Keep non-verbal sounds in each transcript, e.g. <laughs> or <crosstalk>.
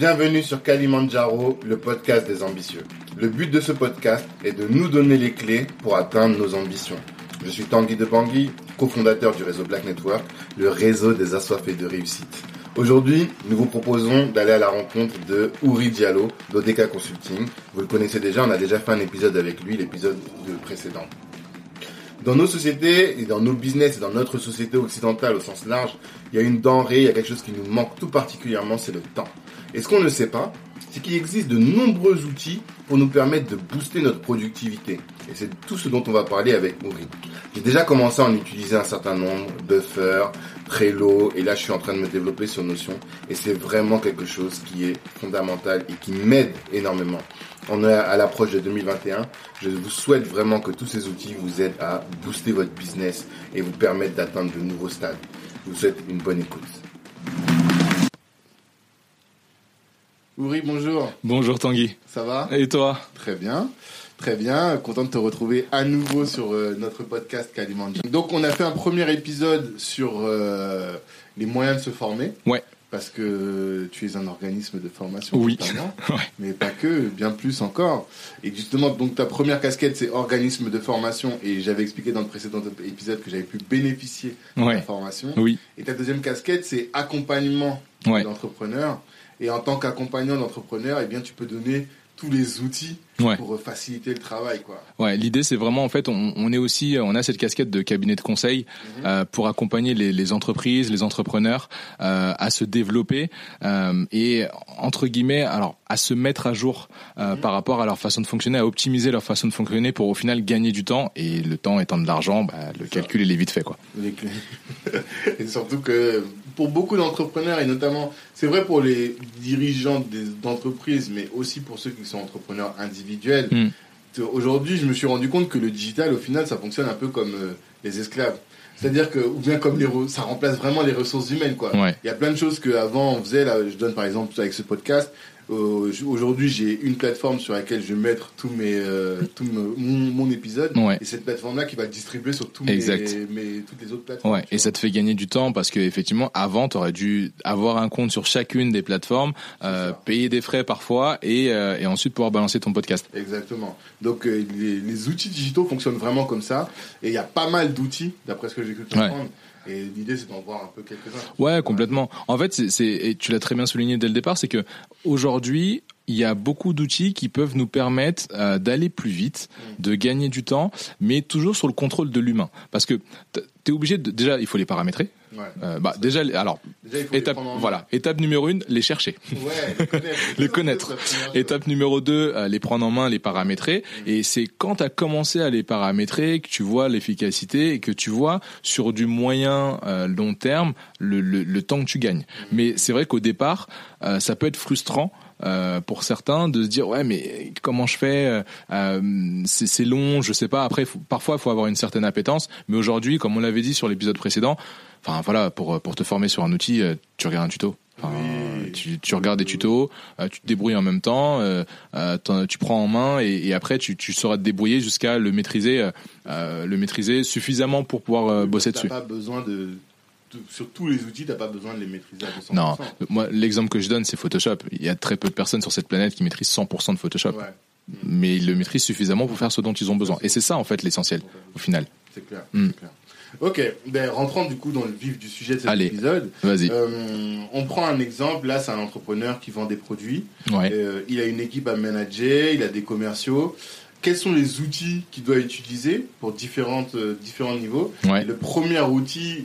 Bienvenue sur Kalimandjaro, le podcast des ambitieux. Le but de ce podcast est de nous donner les clés pour atteindre nos ambitions. Je suis Tanguy de Bangui, cofondateur du réseau Black Network, le réseau des assoiffés de réussite. Aujourd'hui, nous vous proposons d'aller à la rencontre de Uri Diallo d'Odeka Consulting. Vous le connaissez déjà, on a déjà fait un épisode avec lui, l'épisode précédent. Dans nos sociétés et dans nos business et dans notre société occidentale au sens large, il y a une denrée, il y a quelque chose qui nous manque tout particulièrement, c'est le temps. Et ce qu'on ne sait pas, c'est qu'il existe de nombreux outils pour nous permettre de booster notre productivité. Et c'est tout ce dont on va parler avec Uri. J'ai déjà commencé à en utiliser un certain nombre, Buffer, Trello, et là je suis en train de me développer sur Notion. Et c'est vraiment quelque chose qui est fondamental et qui m'aide énormément. On est à l'approche de 2021. Je vous souhaite vraiment que tous ces outils vous aident à booster votre business et vous permettent d'atteindre de nouveaux stades. Je vous souhaite une bonne écoute. Uri, bonjour. Bonjour Tanguy. Ça va? Et toi? Très bien. Très bien, content de te retrouver à nouveau sur euh, notre podcast Kalimandjaro. Donc on a fait un premier épisode sur euh, les moyens de se former. Ouais. Parce que tu es un organisme de formation. Oui. <laughs> ouais. Mais pas que, bien plus encore. Et justement, donc ta première casquette, c'est organisme de formation. Et j'avais expliqué dans le précédent épisode que j'avais pu bénéficier de Ouais. la formation. Oui. Et ta deuxième casquette, c'est accompagnement Ouais. d'entrepreneurs. Et en tant qu'accompagnant d'entrepreneurs, eh bien, tu peux donner tous les outils Ouais. pour euh, faciliter le travail, quoi. Ouais, l'idée c'est vraiment en fait on, on est aussi on a cette casquette de cabinet de conseil euh, pour accompagner les, les entreprises, les entrepreneurs euh, à se développer euh, et entre guillemets alors à se mettre à jour euh, par rapport à leur façon de fonctionner, à optimiser leur façon de fonctionner pour au final gagner du temps et le temps étant de l'argent, bah, le calcul il est vite fait quoi. <laughs> Et surtout que pour beaucoup d'entrepreneurs, et notamment, c'est vrai pour les dirigeants d'entreprises, mais aussi pour ceux qui sont entrepreneurs individuels, Mm. t- aujourd'hui, je me suis rendu compte que le digital, au final, ça fonctionne un peu comme euh, les esclaves. C'est-à-dire que, ou bien comme les, ça remplace vraiment les ressources humaines, quoi. Ouais. Il y a plein de choses qu'avant on faisait, là, je donne par exemple avec ce podcast, euh, Aujourd'hui, j'ai une plateforme sur laquelle je vais mettre tous mes, euh, tout mon, mon épisode. Ouais. Et cette plateforme-là qui va le distribuer sur tous mes, toutes les autres plateformes. Ouais, et ça te fait gagner du temps parce que effectivement, avant, tu aurais dû avoir un compte sur chacune des plateformes, euh, payer des frais parfois et, et ensuite pouvoir balancer ton podcast. Exactement. Donc les, les outils digitaux fonctionnent vraiment comme ça. Et il y a pas mal d'outils, d'après ce que j'ai cru comprendre. Et l'idée, c'est d'en voir un peu quelques-uns. Ouais, complètement. En fait, c'est, et tu l'as très bien souligné dès le départ, c'est que aujourd'hui, il y a beaucoup d'outils qui peuvent nous permettre euh, d'aller plus vite, de gagner du temps, mais toujours sur le contrôle de l'humain. Parce que t- t'es obligé de déjà, il faut les paramétrer. Ouais. Euh, bah déjà, alors Déjà, étape voilà, étape numéro une, les chercher. Ouais, les connaître. <laughs> Étape numéro 2, les prendre en main, les paramétrer. Et c'est quand tu as commencé à les paramétrer que tu vois l'efficacité et que tu vois sur du moyen euh, long terme le, le, le temps que tu gagnes. Mais c'est vrai qu'au départ, euh, ça peut être frustrant. euh, pour certains de se dire ouais mais comment je fais euh, euh, c'est c'est long je sais pas après faut- parfois il faut avoir une certaine appétence mais aujourd'hui comme on l'avait dit sur l'épisode précédent enfin voilà pour pour te former sur un outil euh, tu regardes un tuto Enfin, Oui. tu, tu regardes des tutos, euh, tu te débrouilles en même temps, euh, euh, tu prends en main et, et après tu, tu sauras te débrouiller jusqu'à le maîtriser, euh, euh, le maîtriser suffisamment pour pouvoir euh, bosser dessus. pas besoin de, de- Sur tous les outils, t'as pas besoin de les maîtriser à 200%. Non, moi l'exemple que je donne c'est Photoshop. Il y a très peu de personnes sur cette planète qui maîtrisent 100% de Photoshop, Ouais, mais ils le maîtrisent suffisamment pour faire ce dont ils ont besoin. Et c'est ça en fait l'essentiel au final. c'est clair. Mm. c'est clair. Ok, ben, rentrons du coup dans le vif du sujet de cet Allez. épisode. Vas-y. Euh, on prend un exemple, là c'est un entrepreneur qui vend des produits. Ouais. Euh, il a une équipe à manager, il a des commerciaux. Quels sont les outils qu'il doit utiliser pour différentes, euh, différents niveaux? Ouais. Le premier outil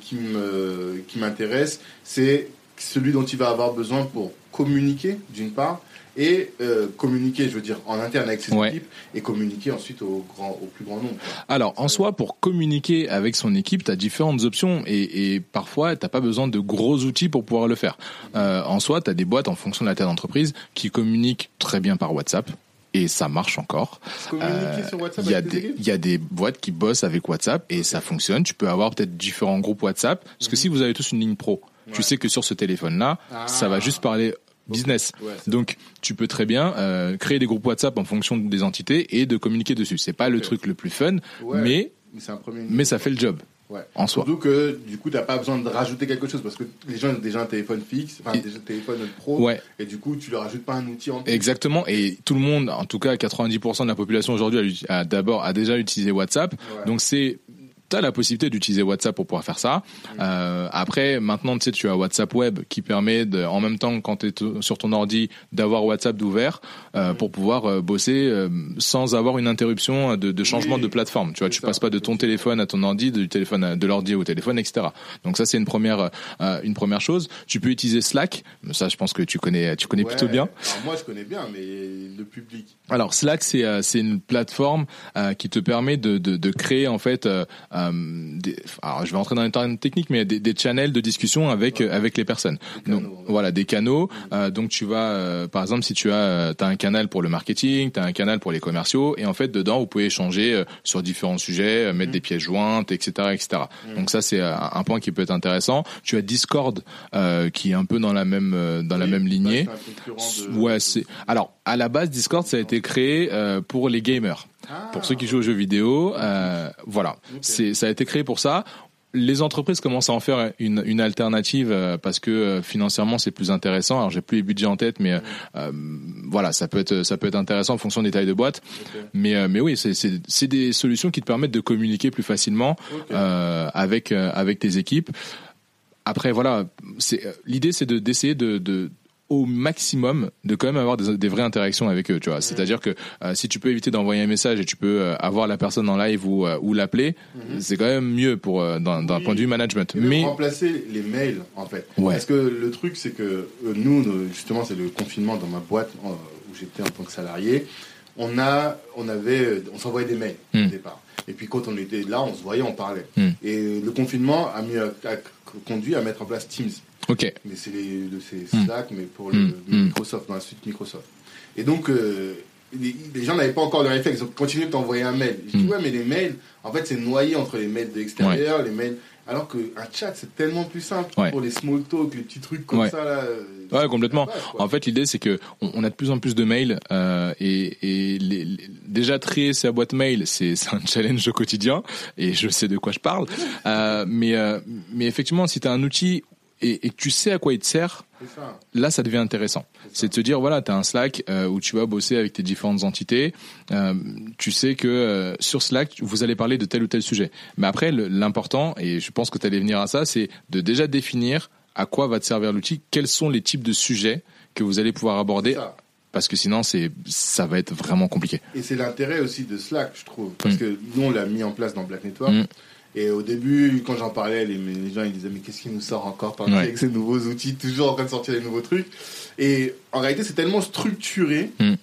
qui m'intéresse, c'est celui dont il va avoir besoin pour communiquer, d'une part, et euh, communiquer, je veux dire, en interne avec ses Ouais. équipes, et communiquer ensuite au, grand, au plus grand nombre. Alors, en soi, pour communiquer avec son équipe, tu as différentes options et, et parfois, t'as pas besoin de gros outils pour pouvoir le faire. Euh, en soi, tu as des boîtes en fonction de la taille d'entreprise qui communiquent très bien par WhatsApp et ça marche encore. Euh, Il y, a des, équipes il y a des boîtes qui bossent avec WhatsApp et ça fonctionne. Tu peux avoir peut-être différents groupes WhatsApp parce que si vous avez tous une ligne pro, Ouais. tu sais que sur ce téléphone-là, Ah. ça va juste parler business. Ouais, Donc, tu peux très bien euh, créer des groupes WhatsApp en fonction des entités et de communiquer dessus. C'est pas le truc le plus fun, Ouais. mais Mais c'est un premier mais ça fait le job. Ouais. en soi. Surtout que du coup, t'as pas besoin de rajouter quelque chose parce que les gens ont déjà un téléphone fixe, enfin déjà un téléphone pro, Ouais. et du coup, tu leur rajoutes pas un outil en plus. Exactement, et tout le monde, en tout cas 90% de la population aujourd'hui, a a d'abord a déjà utilisé WhatsApp. Ouais. Donc c'est T'as la possibilité d'utiliser WhatsApp pour pouvoir faire ça. Euh, après, maintenant, tu sais, tu as WhatsApp Web qui permet, de, en même temps, quand tu es sur ton ordi, d'avoir WhatsApp d'ouvert euh, pour pouvoir euh, bosser sans avoir une interruption de, de changement de plateforme. Tu vois, tu passes pas de ton téléphone à ton ordi, du téléphone à- de l'ordi au téléphone, etc. Donc ça, c'est une première, une première chose. Tu peux utiliser Slack. Ça, je pense que tu connais, tu connais Ouais. plutôt bien. Alors moi, je connais bien, mais le public. Alors Slack c'est c'est une plateforme qui te permet de de, de créer en fait euh, des, alors je vais entrer dans les termes techniques mais des, des channels de discussion avec euh, avec les personnes. Donc ouais. voilà des canaux. Euh, donc tu vas euh, par exemple si tu as euh, t'as un canal pour le marketing, tu as un canal pour les commerciaux et en fait dedans vous pouvez échanger euh, sur différents sujets, euh, mettre Mm. des pièces jointes, etc. etc. Donc ça c'est euh, un point qui peut être intéressant. Tu as Discord euh, qui est un peu dans la même euh, dans la même lignée. de- Ouais, c'est alors à la base Discord ça a été créé euh, pour les gamers, Ah, pour ceux qui jouent aux jeux vidéo. Euh, voilà, c'est ça a été créé pour ça. Les entreprises commencent à en faire une, une alternative euh, parce que euh, financièrement c'est plus intéressant. Alors j'ai plus les budgets en tête, mais voilà, ça peut être ça peut être intéressant en fonction des tailles de boîte. Mais mais oui, c'est des solutions qui te permettent de communiquer plus facilement avec avec tes équipes. Après voilà, l'idée c'est de d'essayer de, de au maximum de quand même avoir des, des vraies interactions avec eux, tu vois. C'est-à-dire que euh, si tu peux éviter d'envoyer un message et tu peux euh, avoir la personne en live ou euh, ou l'appeler, c'est quand même mieux pour d'un Oui. point de vue management. Mais remplacer les mails en fait. Ouais. Parce que le truc c'est que nous, nous, justement, c'est le confinement dans ma boîte où j'étais en tant que salarié. On a, on avait, on s'envoyait des mails Hmm. au départ. Et puis quand on était là, on se voyait, on parlait. Hmm. Et le confinement a, mis, a, a conduit à mettre en place Teams. ok, Mais c'est Hmm. Slack, mais pour le Hmm. Hmm. Microsoft, dans la suite Microsoft. Et donc, euh, les, les gens n'avaient pas encore le réflexe. Ils ont continué de t'envoyer un mail. Je dis, Hmm. ouais, mais les mails, en fait, c'est noyé entre les mails de l'extérieur, les mails. Alors qu'un chat, c'est tellement plus simple Ouais. pour les small talk, les petits trucs comme Ouais. ça. Là, euh, Ouais, complètement. base. En fait, l'idée c'est que on, on a de plus en plus de mails euh, et, et les- les- déjà trier sa boîte mail, c'est un challenge au quotidien et je sais de quoi je parle. Euh, mais euh, mais effectivement, si tu as un outil et, et que tu sais à quoi il te sert. Là ça devient intéressant. C'est de te dire voilà, tu as un Slack euh, où tu vas bosser avec tes différentes entités, euh, tu sais que euh, sur Slack, vous allez parler de tel ou tel sujet. Mais après l'important et je pense que tu allais venir à ça, c'est de déjà définir à quoi va te servir l'outil, quels sont les types de sujets que vous allez pouvoir aborder parce que sinon c'est ça va être vraiment compliqué. Et c'est l'intérêt aussi de Slack, je trouve. Parce Mm. que nous, on l'a mis en place dans Black Network. Mm. Et au début, quand j'en parlais, les, les gens ils disaient mais qu'est-ce qui nous sort encore par Ouais. avec ces nouveaux outils, toujours en train de sortir des nouveaux trucs. Et en réalité, c'est tellement structuré Mm.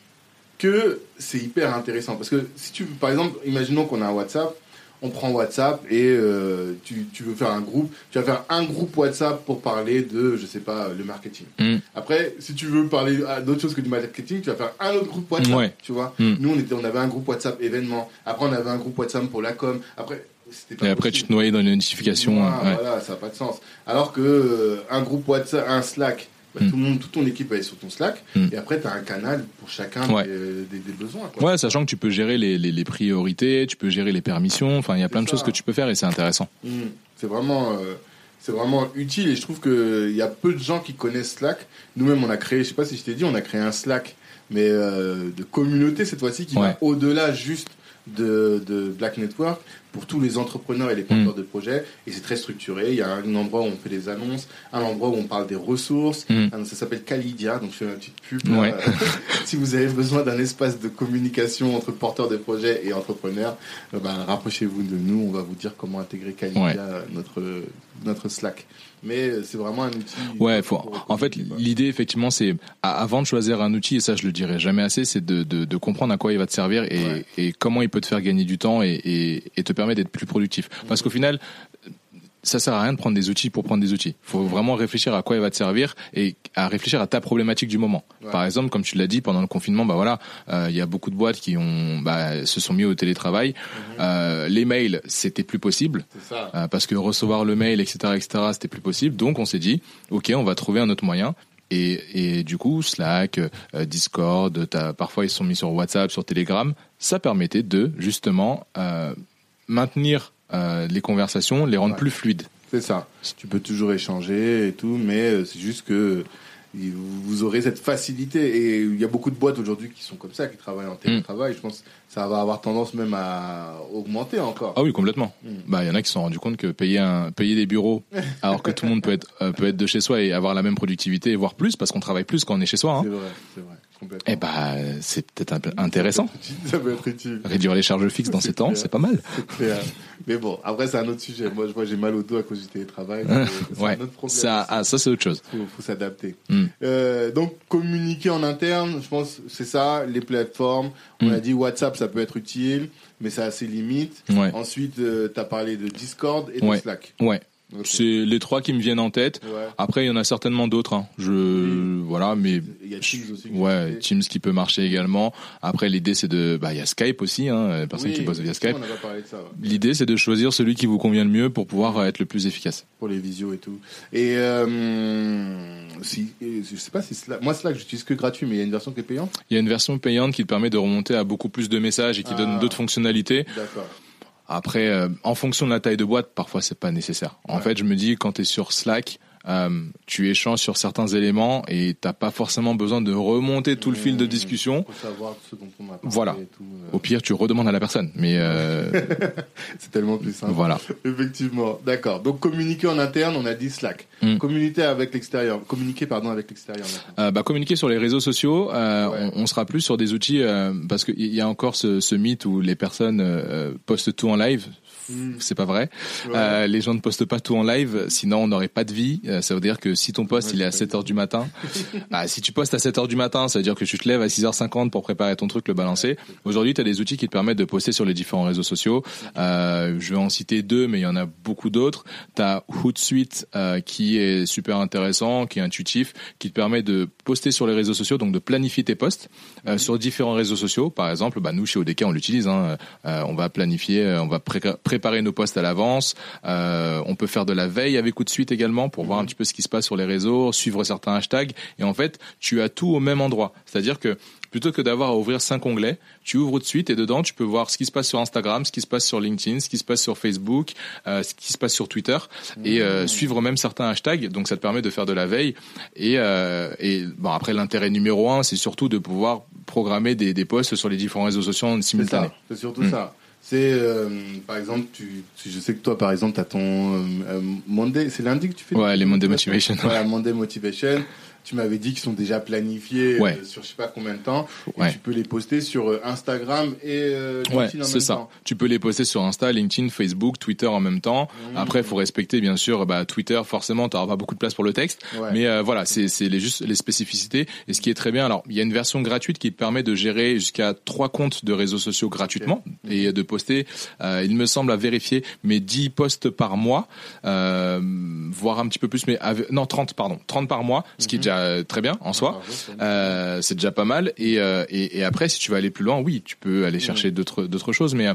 que c'est hyper intéressant. Parce que si tu, par exemple, imaginons qu'on a un WhatsApp, on prend WhatsApp et euh, tu, tu veux faire un groupe, tu vas faire un groupe WhatsApp pour parler de, je sais pas, le marketing. Mm. Après, si tu veux parler à d'autres choses que du marketing, tu vas faire un autre groupe WhatsApp, Ouais. tu vois. Mm. Nous, on était, on avait un groupe WhatsApp événement. Après, on avait un groupe WhatsApp pour la com. Après, Et après tu te noyais dans les notifications. Ah, ouais. Voilà, ça n'a pas de sens. Alors que euh, un groupe WhatsApp, un Slack, bah, Mm. tout le monde, toute ton équipe va être sur ton Slack. Mm. Et après, tu as un canal pour chacun Ouais. des, des- des besoins. Quoi. Ouais, sachant que tu peux gérer les, les, les priorités, tu peux gérer les permissions, enfin il y a plein de choses que tu peux faire et c'est intéressant. Mm. C'est vraiment, euh, c'est vraiment utile et je trouve qu'il y a peu de gens qui connaissent Slack. Nous-mêmes, on a créé, je sais pas si je t'ai dit, on a créé un Slack, mais euh, de communauté cette fois-ci qui Ouais. va au-delà juste de, de Black Network pour tous les entrepreneurs et les porteurs de projets. Et c'est très structuré. Il y a un endroit où on fait des annonces, un endroit où on parle des ressources. Mm. Ah, Ça s'appelle Calidia, donc je fais une petite pub. Ouais. <laughs> si vous avez besoin d'un espace de communication entre porteurs de projets et entrepreneurs, euh, ben, rapprochez-vous de nous. On va vous dire comment intégrer Calidia Ouais. à notre, notre Slack. Mais euh, c'est vraiment un outil. Ouais, faut, en fait, l'idée effectivement, c'est avant de choisir un outil, et ça je le dirai jamais assez, c'est de, de, de comprendre à quoi il va te servir et, Ouais. et comment il peut te faire gagner du temps et, et, et te permettre d'être plus productif. Parce qu'au final, ça sert à rien de prendre des outils pour prendre des outils. faut vraiment réfléchir à quoi il va te servir et à réfléchir à ta problématique du moment. Ouais. Par exemple, comme tu l'as dit, pendant le confinement, bah voilà, euh, il y a beaucoup de boîtes qui ont, bah, se sont mis au télétravail. Euh, les mails, c'était plus possible. Ça. Euh, parce que recevoir le mail, etc., etc., c'était plus possible. Donc on s'est dit, ok, on va trouver un autre moyen. Et, et du coup, Slack, Discord, parfois ils sont mis sur WhatsApp, sur Telegram. Ça permettait de justement maintenir euh, les conversations, les rendre Ouais. plus fluides. C'est ça. Tu peux toujours échanger et tout, mais euh, c'est juste que vous aurez cette facilité. Et il y a beaucoup de boîtes aujourd'hui qui sont comme ça, qui travaillent en télétravail. Je pense que ça va avoir tendance même à augmenter encore. Ah oui, complètement. Mm. Bah, il y en a qui se sont rendus compte que payer un, payer des bureaux, <laughs> alors que tout le monde peut être, euh, peut être de chez soi et avoir la même productivité, voire plus, parce qu'on travaille plus quand on est chez soi. Hein. C'est vrai, c'est vrai. Eh bah, c'est peut-être intéressant. Ça peut être utile. Réduire les charges fixes dans ces temps, c'est pas mal. Mais bon, après c'est un autre sujet. Moi, je vois j'ai mal au dos à cause du télétravail. mais C'est Ouais. un autre problème. Ça, ah, ça c'est autre chose. faut, faut s'adapter. Mm. Euh, donc communiquer en interne, je pense c'est ça, les plateformes. On Mm. a dit WhatsApp, ça peut être utile, mais ça a ses limites. Ouais. Ensuite, tu as parlé de Discord et de Ouais. Slack. Ouais. C'est les trois qui me viennent en tête. Ouais. Après, il y en a certainement d'autres. Hein. Je, Oui. voilà, mais Il y a Teams aussi. ouais. Teams qui peut marcher également. Après, l'idée c'est de, bah, il y a Skype aussi, hein, les personnes Oui, qui bossent via Skype. Ouais. L'idée c'est de choisir celui qui vous convient le mieux pour pouvoir euh, être le plus efficace. Pour les visios et tout. Et euh, si, je sais pas si Slack, moi Slack j'utilise que gratuit, mais il y a une version qui est payante? Il y a une version payante qui te permet de remonter à beaucoup plus de messages et qui Ah. donne d'autres fonctionnalités. D'accord. Après, euh, en fonction de la taille de boîte, parfois c'est pas nécessaire. En Ouais. fait, je me dis quand tu es sur Slack, euh, tu échanges sur certains éléments et t'as pas forcément besoin de remonter tout le fil de Mmh. discussion. Faut savoir ce dont on a parlé Voilà. et tout. euh, Au pire, tu redemandes à la personne. Mais euh, <laughs> C'est tellement plus simple. voilà. Effectivement, d'accord. Donc communiquer en interne, on a dit Slack. Mm. Communiquer avec l'extérieur. Communiquer pardon avec l'extérieur. Euh, bah, communiquer sur les réseaux sociaux, euh, Ouais. on, on sera plus sur des outils euh, parce qu'il y a encore ce, ce mythe où les personnes euh, postent tout en live. Mm. C'est pas vrai. Ouais. Euh, les gens ne postent pas tout en live, sinon on n'aurait pas de vie. Euh, ça veut dire que si ton post Ouais, il est à c'est 7 heures du matin, <laughs> bah, si tu postes à 7 heures du matin, ça veut dire que tu te lèves à 6h50 pour préparer ton truc, le balancer. Aujourd'hui, tu as des outils qui te permettent de poster sur les différents réseaux sociaux. Euh, je vais en citer deux, mais il y en a beaucoup d'autres. Tu as Hootsuite euh, qui est super intéressant, qui est intuitif, qui te permet de poster sur les réseaux sociaux, donc de planifier tes posts euh, sur différents réseaux sociaux. Par exemple, bah, nous chez ODK, on l'utilise. Hein. Euh, on va planifier, on va pré- préparer nos posts à l'avance. Euh, on peut faire de la veille avec Hootsuite également pour voir un petit peu ce qui se passe sur les réseaux, suivre certains hashtags. Et en fait, tu as tout au même endroit. C'est-à-dire que plutôt que d'avoir à ouvrir cinq onglets, tu ouvres de suite et dedans tu peux voir ce qui se passe sur Instagram, ce qui se passe sur LinkedIn, ce qui se passe sur Facebook, euh, ce qui se passe sur Twitter et euh, suivre même certains hashtags. Donc ça te permet de faire de la veille et, euh, et bon après l'intérêt numéro un c'est surtout de pouvoir programmer des, des posts sur les différents réseaux sociaux en simultané. C'est surtout Mm. ça. C'est euh, par exemple, tu, tu- je sais que toi par exemple, tu as ton euh, euh, Monday, c'est lundi que tu fais. Ouais, les Monday Motivation. Voilà, Monday Motivation. Tu m'avais dit qu'ils sont déjà planifiés euh, Ouais. sur je sais pas combien de temps. Et tu peux les poster sur euh, Instagram et euh, Ouais, LinkedIn en c'est même ça. temps. Tu peux les poster sur Insta, LinkedIn, Facebook, Twitter en même temps. Mmh. Après, il faut respecter bien sûr bah, Twitter. Forcément, tu n'auras pas beaucoup de place pour le texte. Mais euh, voilà, c'est c'est les, juste les spécificités. Et ce qui est très bien, alors il y a une version gratuite qui te permet de gérer jusqu'à trois comptes de réseaux sociaux gratuitement et de poster, euh, il me semble à vérifier, mais 10 posts par mois, voire un petit peu plus, mais non 30 pardon, 30 par mois, ce qui est déjà euh, très bien en soi. Euh, c'est déjà pas mal. Et, euh, et, et après si tu veux aller plus loin oui tu peux aller chercher d'autres d'autres choses. Mais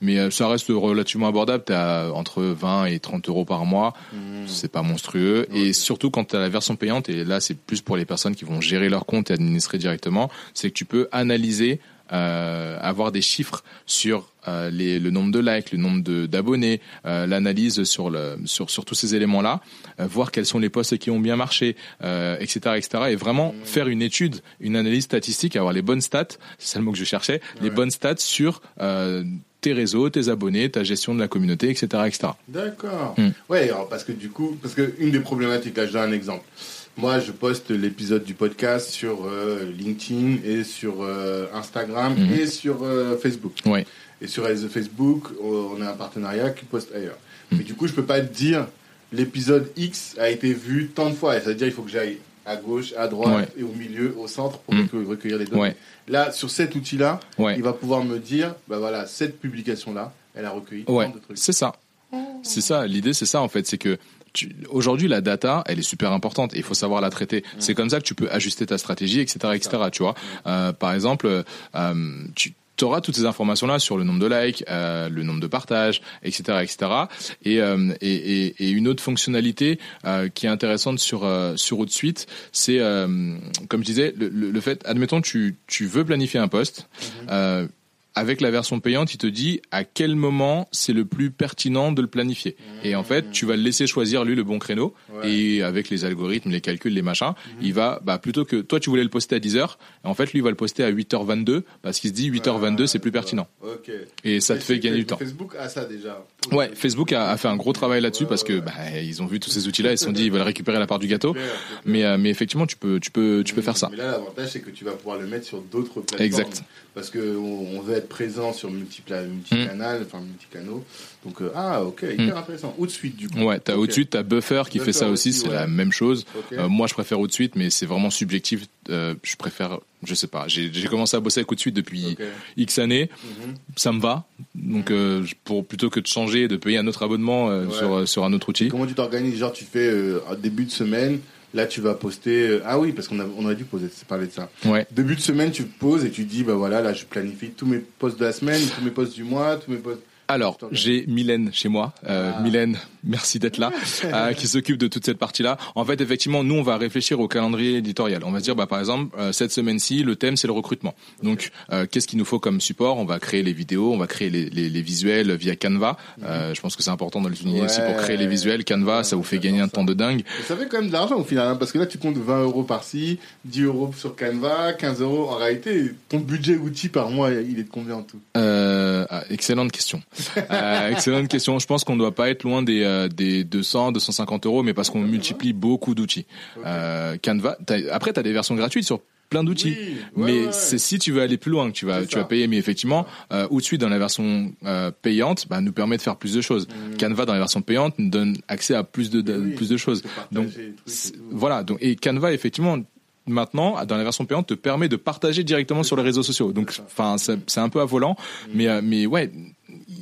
mais ça reste relativement abordable. T'es à entre 20 et 30 euros par mois. Mm. c'est pas monstrueux. Et surtout quand tu as la version payante et là c'est plus pour les personnes qui vont gérer leur compte et administrer directement c'est que tu peux analyser euh, avoir des chiffres sur euh, les, le nombre de likes, le nombre d'abonnés, euh, l'analyse sur, le, sur, sur tous ces éléments-là, euh, voir quels sont les posts qui ont bien marché, euh, etc., etc. Et vraiment faire une étude, une analyse statistique, avoir les bonnes stats, c'est ça le mot que je cherchais, les bonnes stats sur euh, tes réseaux, tes abonnés, ta gestion de la communauté, etc., etc. D'accord. Mm. Ouais, alors, parce que du coup, parce que une des problématiques, là, je donne un exemple. Moi, je poste l'épisode du podcast sur euh, LinkedIn et sur euh, Instagram Mhm. et sur euh, Facebook. Ouais. Et sur les- Facebook, on a un partenariat qui poste ailleurs. Mm. Mais du coup, je peux pas te dire l'épisode X a été vu tant de fois. Et ça veut dire il faut que j'aille à gauche, à droite et au milieu, au centre pour Mm. recueillir- recueillir les données. Ouais. Là, sur cet outil-là, Ouais. il va pouvoir me dire, bah voilà, cette publication-là, elle a recueilli Ouais, tant de trucs. c'est ça. C'est ça. L'idée, c'est ça en fait, c'est que aujourd'hui la data, elle est super importante et il faut savoir la traiter. C'est comme ça que tu peux ajuster ta stratégie, etc., etc. Tu vois. Euh, par exemple, euh, tu auras toutes ces informations-là sur le nombre de likes, euh, le nombre de partages, etc., etc. Et, euh, et, et, et une autre fonctionnalité euh, qui est intéressante sur sur Outsuite, c'est comme je disais, le, fait, admettons, tu tu veux planifier un post. euh, avec la version payante, il te dit à quel moment c'est le plus pertinent de le planifier. Et en fait, tu vas le laisser choisir lui le bon créneau. Ouais. Et avec les algorithmes, les calculs, les machins, il va, bah, plutôt que toi, tu voulais le poster à 10h, en fait, lui, il va le poster à 8h22 parce qu'il se dit 8h22, c'est plus pertinent. Et ça te fait gagner du temps. Facebook a ça déjà. Ouais, Facebook a, a fait un gros travail là-dessus parce que bah, ils ont vu tous ces outils-là, ils se sont dit ils veulent récupérer la part du gâteau. Clair. Mais euh, mais effectivement, tu peux tu peux tu peux faire ça. Mais là, l'avantage, c'est que tu vas pouvoir le mettre sur d'autres plateformes. Exact. Parce qu'on on veut être présent sur multicanal, enfin multicanaux. Donc, euh, ah, ok, hyper intéressant. Ou de suite, du coup. Mm. Ouais, t'as Ok. au-dessus, t'as Buffer qui Buffer fait ça aussi, aussi, c'est ouais. la même chose. Euh, moi, je préfère au de suite, mais c'est vraiment subjectif. Euh, je préfère, je sais pas. J'ai commencé à bosser avec au de suite depuis. X années. Mhm. Ça me va. Donc, euh, pour plutôt que de changer, et de payer un autre abonnement Ouais. sur sur un autre outil. Comment tu t'organises? Genre, tu fais un début de semaine. Là, tu vas poster. ah oui, parce qu'on a, on aurait dû poser, parler de ça. Ouais. Début de semaine, tu poses et tu dis, bah voilà, là, je planifie tous mes posts de la semaine, tous mes posts du mois, tous mes posts. Alors, j'ai Mylène chez moi. Euh, Ah. Mylène, merci d'être là, <laughs> euh, qui s'occupe de toute cette partie-là. En fait, effectivement, nous, on va réfléchir au calendrier éditorial. On va se dire, bah, par exemple, euh, cette semaine-ci, le thème, c'est le recrutement. Donc, qu'est-ce qu'il nous faut comme support? On va créer les vidéos, on va créer les, les, les visuels via Canva. Euh, je pense que c'est important de le souligner aussi pour créer les visuels. Canva, Ouais, ça vous fait gagner un ça. temps de dingue. Ça fait quand même de l'argent au final, hein, parce que là, tu comptes 20 euros par-ci, 10 euros sur Canva, 15 euros. En réalité, ton budget outil par mois, il est de combien en tout? Ah, excellente question. Euh, excellente question. Je pense qu'on ne doit pas être loin des, euh, des 200, 250 euros, mais parce qu'on multiplie beaucoup d'outils. Euh, Canva. après, tu as des versions gratuites sur plein d'outils. Oui, ouais, mais ouais. c'est si tu veux aller plus loin que tu vas, tu vas payer. Mais effectivement, euh, ou de suite dans la version euh, payante, bah, nous permet de faire plus de choses. Mhm. Canva dans la version payante nous donne accès à plus de, Oui, plus de choses. Donc. Voilà. Donc et Canva effectivement maintenant dans la version payante te permet de partager directement sur les réseaux sociaux. Donc enfin c'est un peu à volant, mais euh, mais ouais.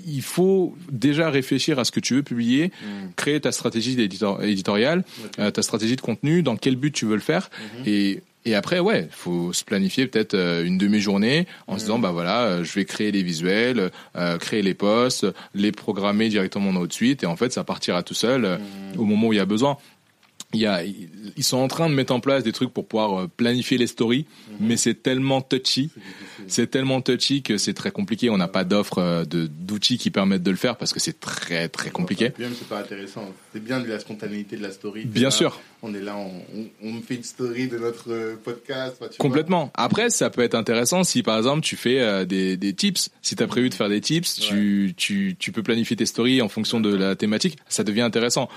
Il faut déjà réfléchir à ce que tu veux publier, Mhm. créer ta stratégie éditoriale, euh, ta stratégie de contenu, dans quel but tu veux le faire, Mhm. et et après, ouais, faut se planifier peut-être euh, une demi-journée en se disant, bah voilà, euh, je vais créer les visuels, euh, créer les posts, les programmer directement dans de suite, et en fait, ça partira tout seul euh, Mhm. au moment où il y a besoin. Il y a, ils sont en train de mettre en place des trucs pour pouvoir euh, planifier les stories, mais c'est tellement touchy, C'est tellement touchy que c'est très compliqué. On n'a pas d'offre euh, de d'outils qui permettent de le faire parce que c'est très très compliqué. Même, c'est pas intéressant. C'est bien de la spontanéité de la story. Bien là, sûr. On est là, on, on, fait une story de notre euh, podcast. tu Complètement. Après, ça peut être intéressant si par exemple tu fais des, des tips. Si tu as prévu de faire des tips, tu, tu, tu peux planifier tes stories en fonction de la thématique. Ça devient intéressant.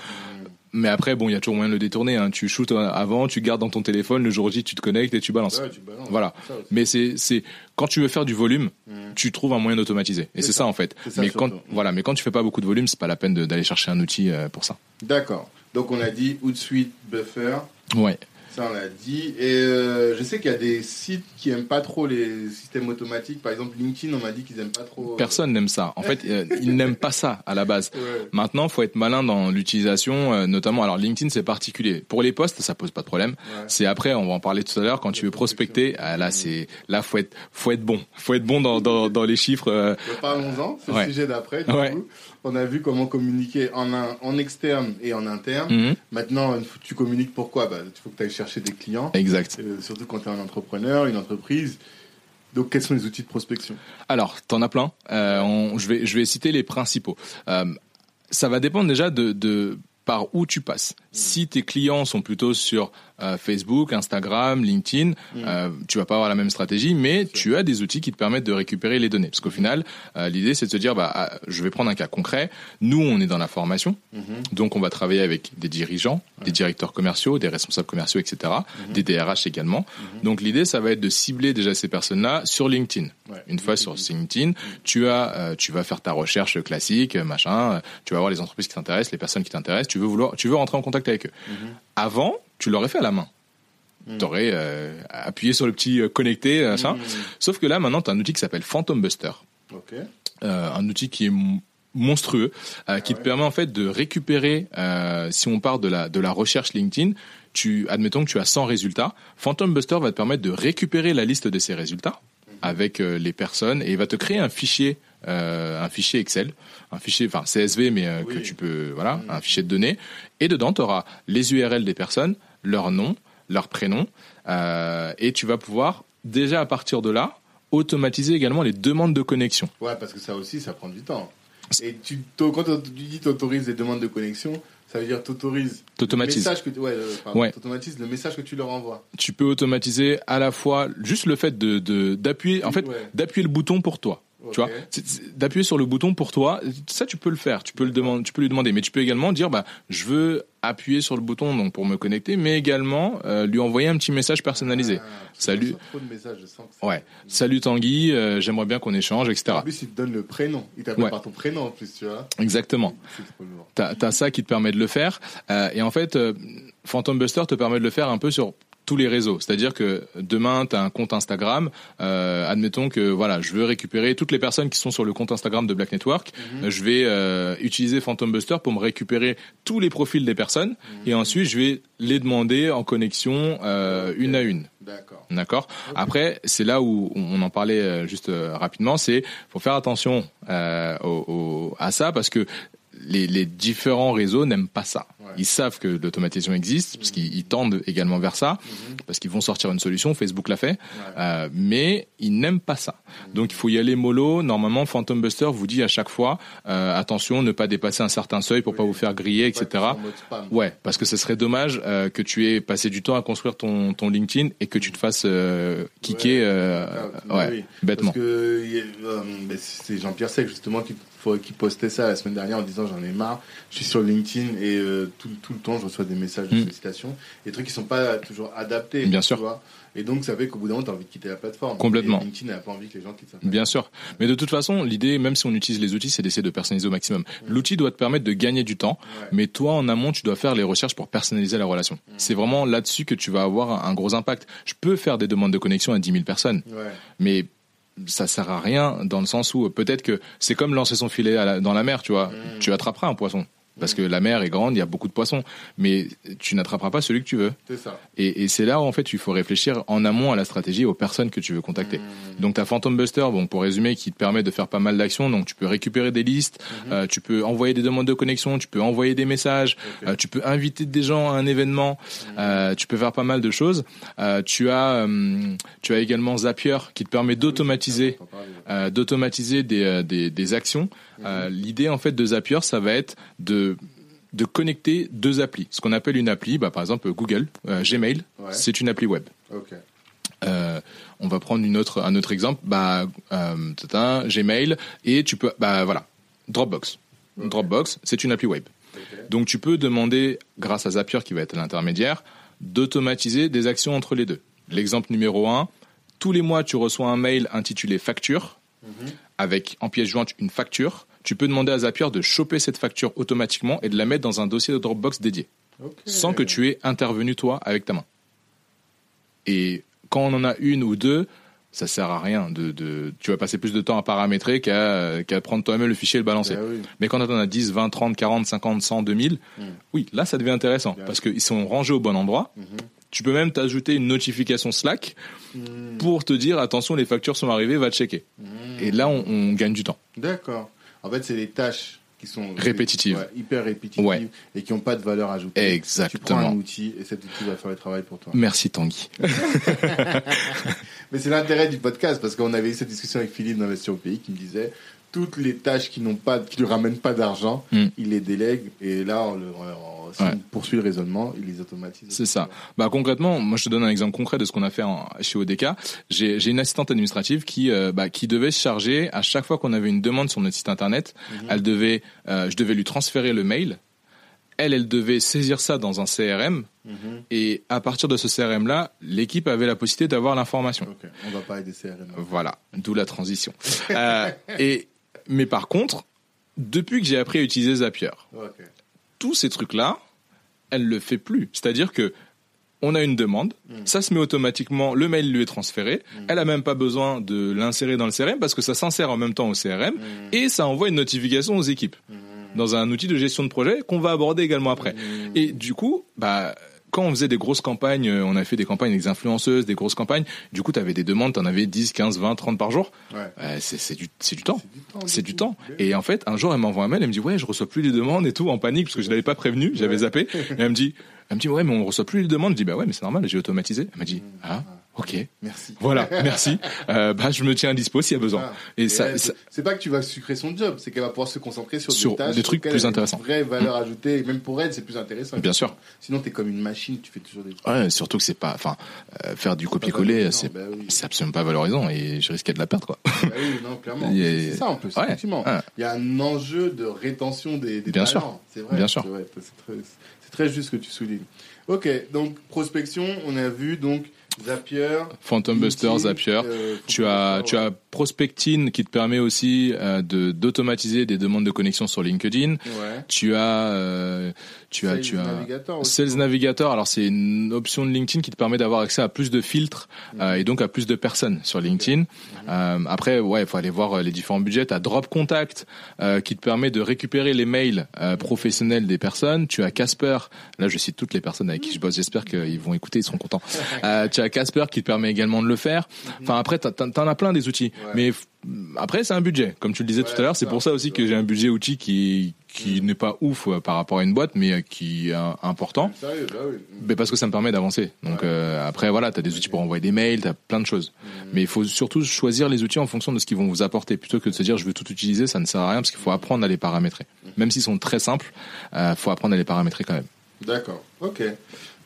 Mais après, bon, il y a toujours moyen de le détourner. Hein. Tu shootes euh, avant, tu gardes dans ton téléphone, le jour J, tu te connectes et tu balances. Ouais, tu balances. Voilà. Mais c'est c'est quand tu veux faire du volume, Mhm. tu trouves un moyen d'automatiser. Et C'est ça. ça en fait. Ça, mais quand voilà, mais quand tu fais pas beaucoup de volume, c'est pas la peine d'aller chercher un outil euh, pour ça. D'accord. Donc, on a dit Hootsuite, Buffer. Ouais. Ça, on l'a dit. Et euh, je sais qu'il y a des sites qui aiment pas trop les systèmes automatiques. Par exemple, LinkedIn, on m'a dit qu'ils aiment pas trop. euh, Personne n'aime ça. En fait, euh, <laughs> ils n'aiment pas ça à la base. Ouais. Maintenant, faut être malin dans l'utilisation, euh, notamment. Alors LinkedIn, c'est particulier. Pour les posts, ça pose pas de problème. Ouais. C'est après, on va en parler tout à l'heure. Quand tu veux prospecter, ah, là, c'est là, faut être, faut être bon. Faut être bon dans dans, dans les chiffres. Parlons-en, c'est Ouais. le sujet d'après. Du coup, on a vu comment communiquer en, un- en externe et en interne. mhm, Maintenant, tu communiques pourquoi? Bah, Il faut que tu ailles chercher des clients, Exact. euh, surtout quand tu es un entrepreneur, une entreprise. Donc, quels sont les outils de prospection? Alors, t'en as plein. Euh, on- je vais, je vais citer les principaux. Euh, ça va dépendre déjà de, de par où tu passes. Si tes clients sont plutôt sur euh, Facebook, Instagram, LinkedIn, euh, tu vas pas avoir la même stratégie, mais tu as des outils qui te permettent de récupérer les données. Parce qu'au final, euh, l'idée c'est de se dire, bah, ah, je vais prendre un cas concret. Nous, on est dans la formation, Mhm. donc on va travailler avec des dirigeants, des directeurs commerciaux, des responsables commerciaux, etc., des DRH également. Donc l'idée, ça va être de cibler déjà ces personnes-là sur LinkedIn. Ouais. Une fois sur LinkedIn, tu as, euh, tu vas faire ta recherche classique, machin. Tu vas voir les entreprises qui t'intéressent, les personnes qui t'intéressent. Tu veux vouloir, tu veux rentrer en contact avec eux. Avant, tu l'aurais fait à la main. Mhm. Tu aurais appuyé sur le petit euh, connecté, machin. Mhm. Sauf que là, maintenant, tu as un outil qui s'appelle Phantom Buster. Ok. Euh, un outil qui est monstrueux, euh, qui Ah ouais. te permet en fait de récupérer, euh, si on part de la, de la recherche LinkedIn, tu, admettons que tu as 100 résultats, Phantom Buster va te permettre de récupérer la liste de ces résultats avec euh, les personnes et va te créer un fichier, euh, un fichier Excel, un fichier, enfin CSV, mais euh, Oui. que tu peux, voilà, Mhm. un fichier de données. Et dedans, tu auras les URL des personnes, leur nom, leur prénom, euh, et tu vas pouvoir déjà à partir de là automatiser également les demandes de connexion. Ouais, parce que ça aussi, ça prend du temps. Et tu, quand tu dis t'autorises les demandes de connexion, ça veut dire t'autorises le T'automatises. message que tu, ouais, pardon, Ouais. t'automatises le message que tu leur envoies. Tu peux automatiser à la fois juste le fait de de- d'appuyer en fait Ouais. d'appuyer le bouton pour toi. Tu vois, d'appuyer sur le bouton pour toi, ça tu peux le faire, tu peux le demander, tu peux lui demander, mais tu peux également dire bah je veux appuyer sur le bouton donc pour me connecter, mais également euh, lui envoyer un petit message personnalisé. Ah, Salut. je reçois trop de messages, je sens que c'est- Ouais, salut Tanguy, euh, j'aimerais bien qu'on échange, etc. En plus, il te donne le prénom. Il t'appelle Ouais. par ton prénom en plus, tu vois. Exactement. T'as as ça qui te permet de le faire. Euh, et en fait, Phantom Buster te permet de le faire un peu sur tous les réseaux. C'est-à-dire que demain, tu as un compte Instagram. Euh, admettons que voilà, je veux récupérer toutes les personnes qui sont sur le compte Instagram de Black Network. Euh, Je vais euh, utiliser Phantom Buster pour me récupérer tous les profils des personnes. Et ensuite, je vais les demander en connexion euh, une à une. D'accord. D'accord? Après, c'est là où on en parlait juste rapidement. C'est faut faire attention au- au- à ça parce que les, les différents réseaux n'aiment pas ça. Ouais. Ils savent que l'automatisation existe parce qu'ils ils tendent également vers ça Mhm. parce qu'ils vont sortir une solution. Facebook l'a fait, Ouais. euh, mais ils n'aiment pas ça. Donc il faut y aller mollo. Normalement, Phantom Buster vous dit à chaque fois euh, attention, ne pas dépasser un certain seuil pour pas Oui. vous faire griller, Pas etc. Ouais, parce que ce serait dommage euh, que tu aies passé du temps à construire ton, ton LinkedIn et que tu te fasses kicker, Ouais, ouais, oui. bêtement. Parce que c'est Jean-Pierre Sec justement qui postait ça la semaine dernière en disant j'en ai marre, je suis sur LinkedIn et euh, tout, tout le temps je reçois des messages de Mm. sollicitation, des trucs qui sont pas toujours adaptés. Bien tu sûr. vois. Et donc ça fait qu'au bout d'un moment tu as envie de quitter la plateforme. Complètement. Et LinkedIn n'a pas envie que les gens quittent ça. Bien sûr. Mais de toute façon, l'idée, même si on utilise les outils, c'est d'essayer de personnaliser au maximum. L'outil doit te permettre de gagner du temps, Ouais. mais toi, en amont, tu dois faire les recherches pour personnaliser la relation. C'est vraiment là-dessus que tu vas avoir un, un gros impact. Je peux faire des demandes de connexion à 10 000 personnes, Ouais. mais ça sert à rien dans le sens où peut-être que c'est comme lancer son filet à la- dans la mer, tu vois. Mm. Tu attraperas un poisson. Parce que la mer est grande, il y a beaucoup de poissons, mais tu n'attraperas pas celui que tu veux. C'est ça. Et, et c'est là où en fait il faut réfléchir en amont à la stratégie aux personnes que tu veux contacter. Mm. Donc tu as Phantom Buster, bon pour résumer, qui te permet de faire pas mal d'actions. Donc tu peux récupérer des listes, Mhm. euh, tu peux envoyer des demandes de connexion, tu peux envoyer des messages, euh, tu peux inviter des gens à un événement, euh, tu peux faire pas mal de choses. Euh, tu as euh, tu as également Zapier qui te permet d'automatiser ouais. euh, d'automatiser des, des, des actions. Euh, L'idée en fait de Zapier, ça va être de de connecter deux applis. Ce qu'on appelle une appli, bah, par exemple Google, euh, Gmail, Ouais. c'est une appli web. Euh, on va prendre une autre, un autre exemple, bah, euh, tata, Gmail, et tu peux, bah voilà, Dropbox. Dropbox, c'est une appli web. Donc tu peux demander, grâce à Zapier qui va être l'intermédiaire, d'automatiser des actions entre les deux. L'exemple numéro un, tous les mois tu reçois un mail intitulé facture, Mhm. avec en pièce jointe une facture. Tu peux demander à Zapier de choper cette facture automatiquement et de la mettre dans un dossier de Dropbox dédié sans que tu aies intervenu toi avec ta main. Et quand on en a une ou deux, ça sert à rien. De, de, tu vas passer plus de temps à paramétrer qu'à prendre toi-même le fichier et le balancer. Bah oui. Mais quand on en as 10, 20, 30, 40, 50, 100, 2000, Mm. oui, là ça devient intéressant Bien parce qu'ils sont rangés au bon endroit. Mhm. Tu peux même t'ajouter une notification Slack Mhm. pour te dire attention, les factures sont arrivées, va checker. Mhm. Et là, on, on gagne du temps. D'accord. En fait, c'est des tâches qui sont Répétitives. Ouais, hyper répétitives Ouais. et qui n'ont pas de valeur ajoutée. Tu prends Exactement. un outil et cet outil va faire le travail pour toi. Merci Tanguy. <laughs> Mais c'est l'intérêt du podcast parce qu'on avait eu cette discussion avec Philippe d'Investir au pays qui me disait toutes les tâches qui n'ont pas, qui ne ramènent pas d'argent, Mm. il les délègue et là, on le, on- si Ouais. on poursuit le raisonnement, il les automatise. C'est ça. Bah concrètement, moi je te donne un exemple concret de ce qu'on a fait en- chez ODK. J'ai j'ai une assistante administrative qui euh, bah, qui devait se charger à chaque fois qu'on avait une demande sur notre site internet, Mhm. elle devait euh, je devais lui transférer le mail. Elle, elle devait saisir ça dans un CRM Mhm. et à partir de ce CRM là, l'équipe avait la possibilité d'avoir l'information. Ok, on va parler des CRM. Voilà, d'où la transition. Euh, et mais par contre, depuis que j'ai appris à utiliser Zapier. <laughs> tous ces trucs-là, elle le fait plus. C'est-à-dire que on a une demande, Mm. ça se met automatiquement, le mail lui est transféré, elle a même pas besoin de l'insérer dans le CRM parce que ça s'insère en même temps au CRM Mm. et ça envoie une notification aux équipes dans un outil de gestion de projet qu'on va aborder également après. Et du coup, bah quand on faisait des grosses campagnes, euh, on a fait des campagnes avec des influenceuses, des grosses campagnes, du coup tu avais des demandes, tu en avais 10, 15, 20, 30 par jour. Ouais. Euh, c'est du temps. C'est du temps. Du. Et en fait, un jour, elle m'envoie un mail, elle me dit, ouais, je reçois plus les demandes et tout, en panique, parce que je l'avais pas prévenu, j'avais Ouais. zappé. <laughs> Et elle me dit, elle me dit, ouais, mais on reçoit plus les demandes. Je dis, bah ouais, mais c'est normal, j'ai automatisé. Elle m'a dit, ah, Ok. Merci. Voilà, <laughs> merci. Euh, bah, je me tiens à dispo s'il y a besoin. Ah. Et, Et ça, c'est pas que tu vas sucrer son job, c'est qu'elle va pouvoir se concentrer sur, Sur des tâches des trucs plus une intéressants. vraie valeur ajoutée. Et même pour elle, c'est plus intéressant. bien sûr. Sinon, t'es comme une machine, tu fais toujours des trucs. Ouais, surtout que c'est pas, enfin, euh, faire du copier-coller, c'est bah oui. c'est absolument pas valorisant et je risquais de la perdre quoi. Bah oui, non, clairement. <laughs> C'est ça en plus, Ouais, effectivement. ouais. Il y a un enjeu de rétention des, des Bien talents. sûr. C'est vrai. Bien sûr. C'est très, juste ce que tu soulignes. Ok, donc prospection, on a vu donc Zapier. Phantom Buster, Zapier. euh, Tu as, tu as Prospecting qui te permet aussi euh, de d'automatiser des demandes de connexion sur LinkedIn. Ouais. Tu as, euh, tu as, Sales tu as Navigator aussi. Sales Navigator. Alors c'est une option de LinkedIn qui te permet d'avoir accès à plus de filtres euh, et donc à plus de personnes sur LinkedIn. Euh, après, ouais, il faut aller voir euh, les différents budgets. Tu as Drop Contact euh, qui te permet de récupérer les mails euh, professionnels des personnes. Tu as Casper. Là, je cite toutes les personnes avec qui je bosse. J'espère qu'ils vont écouter, ils seront contents. <laughs> Euh, tu as Casper qui te permet également de le faire. Enfin, après, t'en t'en as plein des outils. Ouais. Mais après, c'est un budget. Comme tu le disais Ouais, tout à l'heure, c'est pour ça aussi que j'ai un budget outil qui qui n'est pas ouf euh, par rapport à une boîte, mais euh, qui est important. Sérieux, bah oui. Mais parce que ça me permet d'avancer. Donc Ouais. euh, après voilà, tu as des outils pour envoyer des mails, tu as plein de choses. Mais il faut surtout choisir les outils en fonction de ce qu'ils vont vous apporter plutôt que de se dire je veux tout utiliser, ça ne sert à rien parce qu'il faut apprendre à les paramétrer. Même s'ils sont très simples, euh, faut apprendre à les paramétrer quand même. D'accord, ok.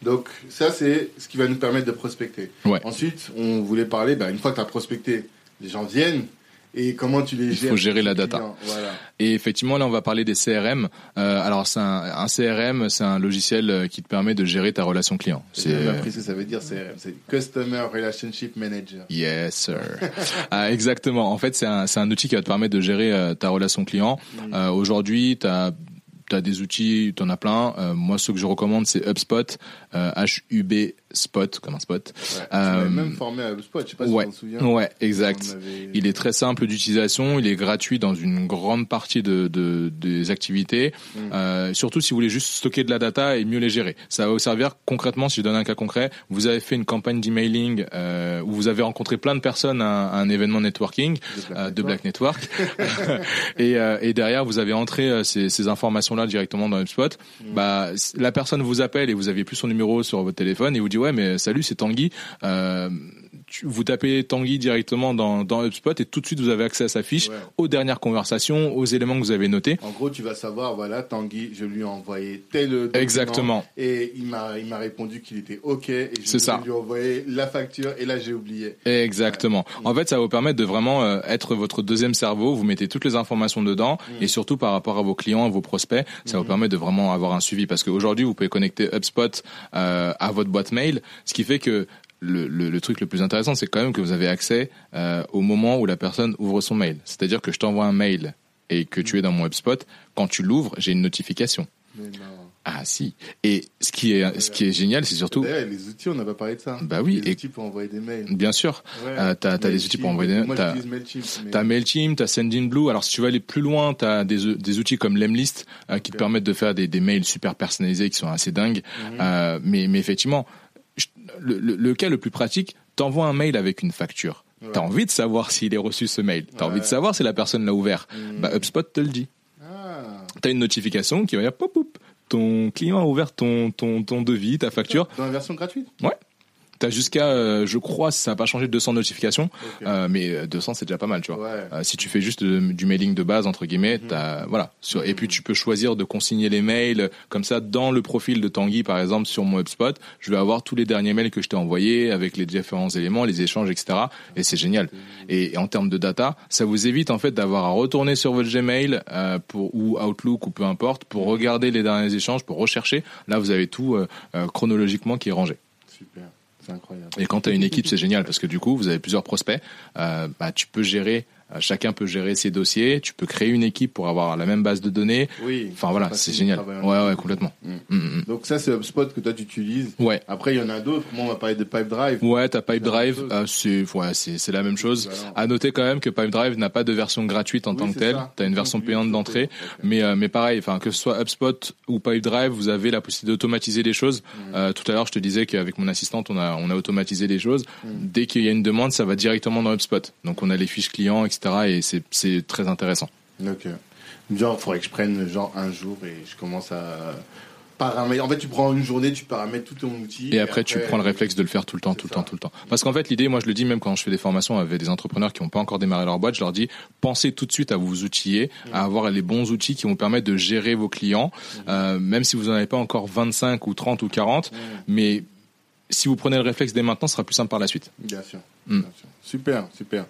Donc ça, c'est ce qui va nous permettre de prospecter. Ouais. Ensuite, on voulait parler, bah, une fois que tu as prospecté, les gens viennent et comment tu les Il gères. faut gérer la data. clients. Voilà. Et effectivement, là, on va parler des CRM. Euh, alors, c'est un, un CRM, c'est un logiciel euh, qui te permet de gérer ta relation client. C'est appris ce que ça veut dire, c'est c'est Customer Relationship Manager. Yes, sir. <laughs> Ah, exactement. En fait, c'est un, un outil qui va te permettre de gérer euh, ta relation client. Mm. Euh, Aujourd'hui, tu as des outils, tu en as plein. Euh, moi, ceux que je recommande, c'est HubSpot, euh, H-U-B Spot, comme un spot. Ouais. Tu Euh, même formé à HubSpot, je sais pas si ouais. tu t'en souviens. Ouais, exact. avait- Il est très simple d'utilisation, il est gratuit dans une grande partie de, de- des activités. Mm. Euh, surtout si vous voulez juste stocker de la data et mieux les gérer. Ça va vous servir concrètement, si je donne un cas concret, vous avez fait une campagne d'emailing euh, où vous avez rencontré plein de personnes à, un- à un événement networking De Black euh, Network. Black Network. <laughs> et, euh, et derrière, vous avez entré ces, ces informations-là directement dans HubSpot. Mm. Bah, la personne vous appelle et vous aviez plus son numéro sur votre téléphone et vous dit ouais mais salut c'est Tanguy. Euh, vous tapez Tanguy directement dans, dans HubSpot et tout de suite vous avez accès à sa fiche, Ouais. aux dernières conversations, aux éléments que vous avez notés. En gros, tu vas savoir, voilà, Tanguy, je lui ai envoyé tel. Exactement. Et il m'a, il m'a répondu qu'il était OK. Et je C'est ça. lui ai envoyé la facture et là, j'ai oublié. Exactement. En fait, ça va vous permettre de vraiment euh, être votre deuxième cerveau. Vous mettez toutes les informations dedans Mm. et surtout par rapport à vos clients, à vos prospects, ça Mm-hmm. vous permet de vraiment avoir un suivi parce qu'aujourd'hui, vous pouvez connecter HubSpot euh, à votre boîte mail, ce qui fait que le, le, le truc le plus intéressant, c'est quand même que vous avez accès euh, au moment où la personne ouvre son mail. C'est-à-dire que je t'envoie un mail et que tu es dans mon HubSpot, quand tu l'ouvres, j'ai une notification. Mais non. Ah si. Et ce qui est ce qui est génial, c'est surtout les outils, on n'a pas parlé de ça. Bah oui, Les et- outils pour envoyer des mails. bien sûr, Ouais. euh, t'as t'as des outils pour envoyer des Moi, t'as- j'utilise Mailchimp. mais- T'as Mailchimp, t'as Sendinblue. Alors si tu veux aller plus loin, t'as des, des outils comme Lemlist euh, qui te permettent de faire des, des mails super personnalisés qui sont assez dingues. Mhm. Euh, mais, mais effectivement, le, le, le cas le plus pratique, t'envoies un mail avec une facture. Ouais. T'as envie de savoir s'il est reçu ce mail. T'as Ouais. envie de savoir si la personne l'a ouvert. Mhm. Bah HubSpot te le dit. Ah. T'as une notification qui va dire pop, pop, ton client a ouvert ton, ton, ton devis, ta facture. Dans la version gratuite? T'as jusqu'à, euh, je crois, si ça n'a pas changé, 200 notifications. Euh, mais euh, 200 c'est déjà pas mal, tu vois. Ouais. Euh, si tu fais juste de- du mailing de base entre guillemets, Mhm. t'as voilà. Sur, et puis tu peux choisir de consigner les mails euh, comme ça dans le profil de Tanguy par exemple sur mon HubSpot. Je vais avoir tous les derniers mails que je t'ai envoyés avec les différents éléments, les échanges, etc. Et c'est génial. Et, et en termes de data, ça vous évite en fait d'avoir à retourner sur votre Gmail euh, pour ou Outlook ou peu importe pour regarder les derniers échanges, pour rechercher. Là, vous avez tout euh, euh, chronologiquement qui est rangé. Super. C'est incroyable. Et quand tu as une équipe, c'est génial parce que du coup, vous avez plusieurs prospects. Euh, bah, tu peux gérer, euh, chacun peut gérer ses dossiers. Tu peux créer une équipe pour avoir la même base de données. Oui. Enfin voilà, c'est génial. Ouais, ouais, complètement. Mm. Mm, mm. Donc ça, c'est HubSpot que toi, tu utilises. Ouais. Après, il y en a d'autres. Moi, on va parler de Pipedrive. Ouais, t'as Pipedrive, euh, c'est ouais, c'est la même chose. À noter quand même que Pipedrive n'a pas de version gratuite en Oui, tant que telle. T'as une version payante d'entrée. Mais euh, mais pareil, enfin que ce soit HubSpot ou Pipedrive, vous avez la possibilité d'automatiser les choses. Euh, tout à l'heure, je te disais qu'avec mon assistante, on a on a automatisé les choses. Dès qu'il y a une demande, ça va directement dans HubSpot. Donc on a les fiches clients, etc. Et c'est très intéressant. Ok. Genre, il faudrait que je prenne genre un jour et je commence à. En fait, tu prends une journée, tu paramètres tout ton outil. Et, après, tu prends le réflexe de le faire tout le temps, tout le temps, tout le temps. Parce qu'en fait, l'idée, moi, je le dis même quand je fais des formations avec des entrepreneurs qui n'ont pas encore démarré leur boîte, je leur dis, pensez tout de suite à vous outiller, à avoir les bons outils qui vont permettre de gérer vos clients, euh, même si vous n'en avez pas encore 25 ou 30 ou 40, mais si vous prenez le réflexe dès maintenant, ce sera plus simple par la suite. Bien sûr. Mm. Bien sûr. Super, super.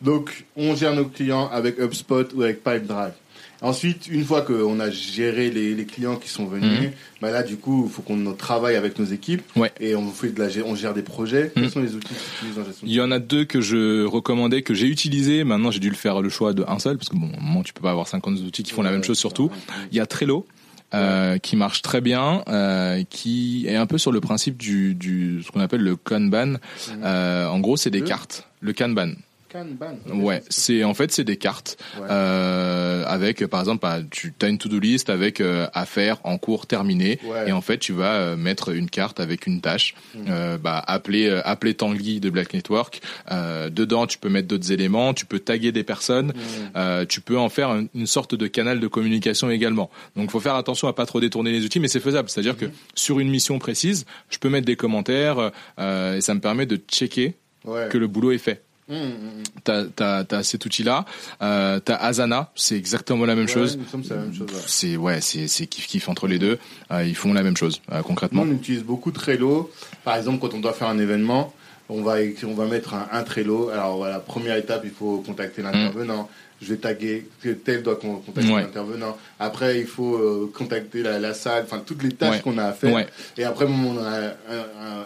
Donc, on gère nos clients avec HubSpot ou avec Pipedrive. Ensuite, une fois qu'on a géré les, clients qui sont venus, bah là, du coup, il faut qu'on travaille avec nos équipes et on fait de la, on gère des projets. Quels mhm. sont les outils que tu en gestion Il y en a deux que je recommandais, que j'ai utilisés. Maintenant, j'ai dû le faire le choix de un seul parce que bon, moment, tu peux pas avoir 50 outils qui font la même chose surtout. Il y a Trello. Euh, qui marche très bien, euh, qui est un peu sur le principe du, du ce qu'on appelle le Kanban. Mhm. Euh, en gros, c'est des cartes. Le Kanban. Ouais, c'est en fait c'est des cartes euh, avec par exemple bah, tu as une to-do list avec euh, à faire en cours terminé et en fait tu vas euh, mettre une carte avec une tâche euh, bah appeler euh, appeler Tanguy de Black Network dedans tu peux mettre d'autres éléments, tu peux taguer des personnes, hmm. tu peux en faire une, sorte de canal de communication également. Donc faut faire attention à pas trop détourner les outils mais c'est faisable, c'est-à-dire que hmm. sur une mission précise, je peux mettre des commentaires et ça me permet de checker que le boulot est fait. Mmh, mmh. T'as, as, cet outil-là. Euh, t'as Asana, c'est exactement la même chose. C'est ouais, c'est, c'est kiff kiff entre les deux. Euh, ils font la même chose euh, concrètement. on utilise beaucoup Trello. Par exemple, quand on doit faire un événement, on va on va mettre un, un Trello. Alors voilà, première étape, il faut contacter l'intervenant je vais taguer que tel doit contacter l'intervenant. Après, il faut euh, contacter la, salle, enfin toutes les tâches qu'on a à faire. Et après, on a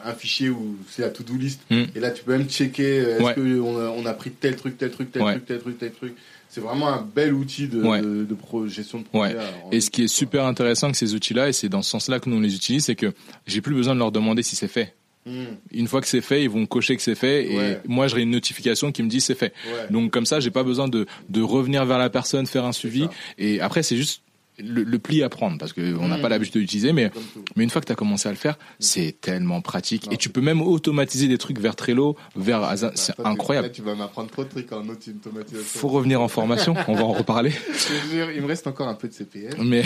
un, fichier où c'est la to-do list. Hmm. Et là, tu peux même checker euh, est-ce qu'on a, on a pris tel truc, tel truc, tel truc, tel truc, tel truc. C'est vraiment un bel outil de, de, gestion de projet. Et ce qui est super intéressant avec ces outils-là, et c'est dans ce sens-là que nous on les utilise, c'est que j'ai plus besoin de leur demander si c'est fait. Hmm. Une fois que c'est fait, ils vont cocher que c'est fait et moi j'aurai une notification qui me dit c'est fait. Donc comme ça, j'ai pas besoin de, de revenir vers la personne, faire un suivi. Et après, c'est juste le, pli à prendre parce qu'on n'a pas mmh. l'habitude de l'utiliser mais mais une fois que tu as commencé à le faire mmh. c'est tellement pratique. Et tu peux même automatiser des trucs vers Trello vers Asana c'est incroyable. tu vas m'apprendre trop de trucs en automatisation. Faut revenir en formation on va en reparler. <laughs> Il me reste encore un peu de CPF mais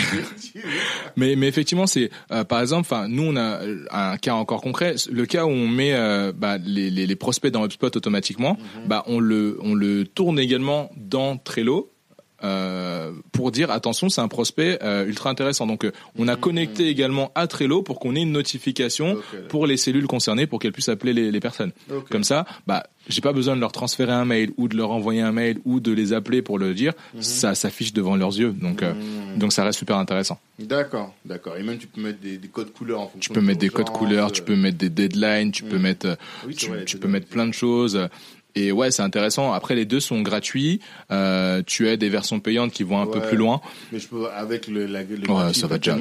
<laughs> mais mais effectivement c'est euh, par exemple enfin nous on a un cas encore concret le cas où on met euh, bah, les, les, les, prospects dans HubSpot automatiquement mmh. bah on le on le tourne également dans Trello euh, pour dire attention, c'est un prospect euh, ultra intéressant. Donc, euh, on a connecté également à Trello pour qu'on ait une notification pour les cellules concernées pour qu'elles puissent appeler les, les personnes. Comme ça, bah j'ai pas besoin de leur transférer un mail ou de leur envoyer un mail ou de les appeler pour le dire. Mhm. Ça s'affiche devant leurs yeux. Donc, mhm. donc ça reste super intéressant. D'accord, d'accord. Et même tu peux mettre des, des codes couleurs en fonction. Tu peux mettre des codes couleurs, tu peux mettre des deadlines, tu peux mettre, tu, peux mettre plein de choses. Et ouais, c'est intéressant. Après, les deux sont gratuits. Euh, tu as des versions payantes qui vont un peu plus loin. Mais je peux avec le, la, le ouais, ça va déjà.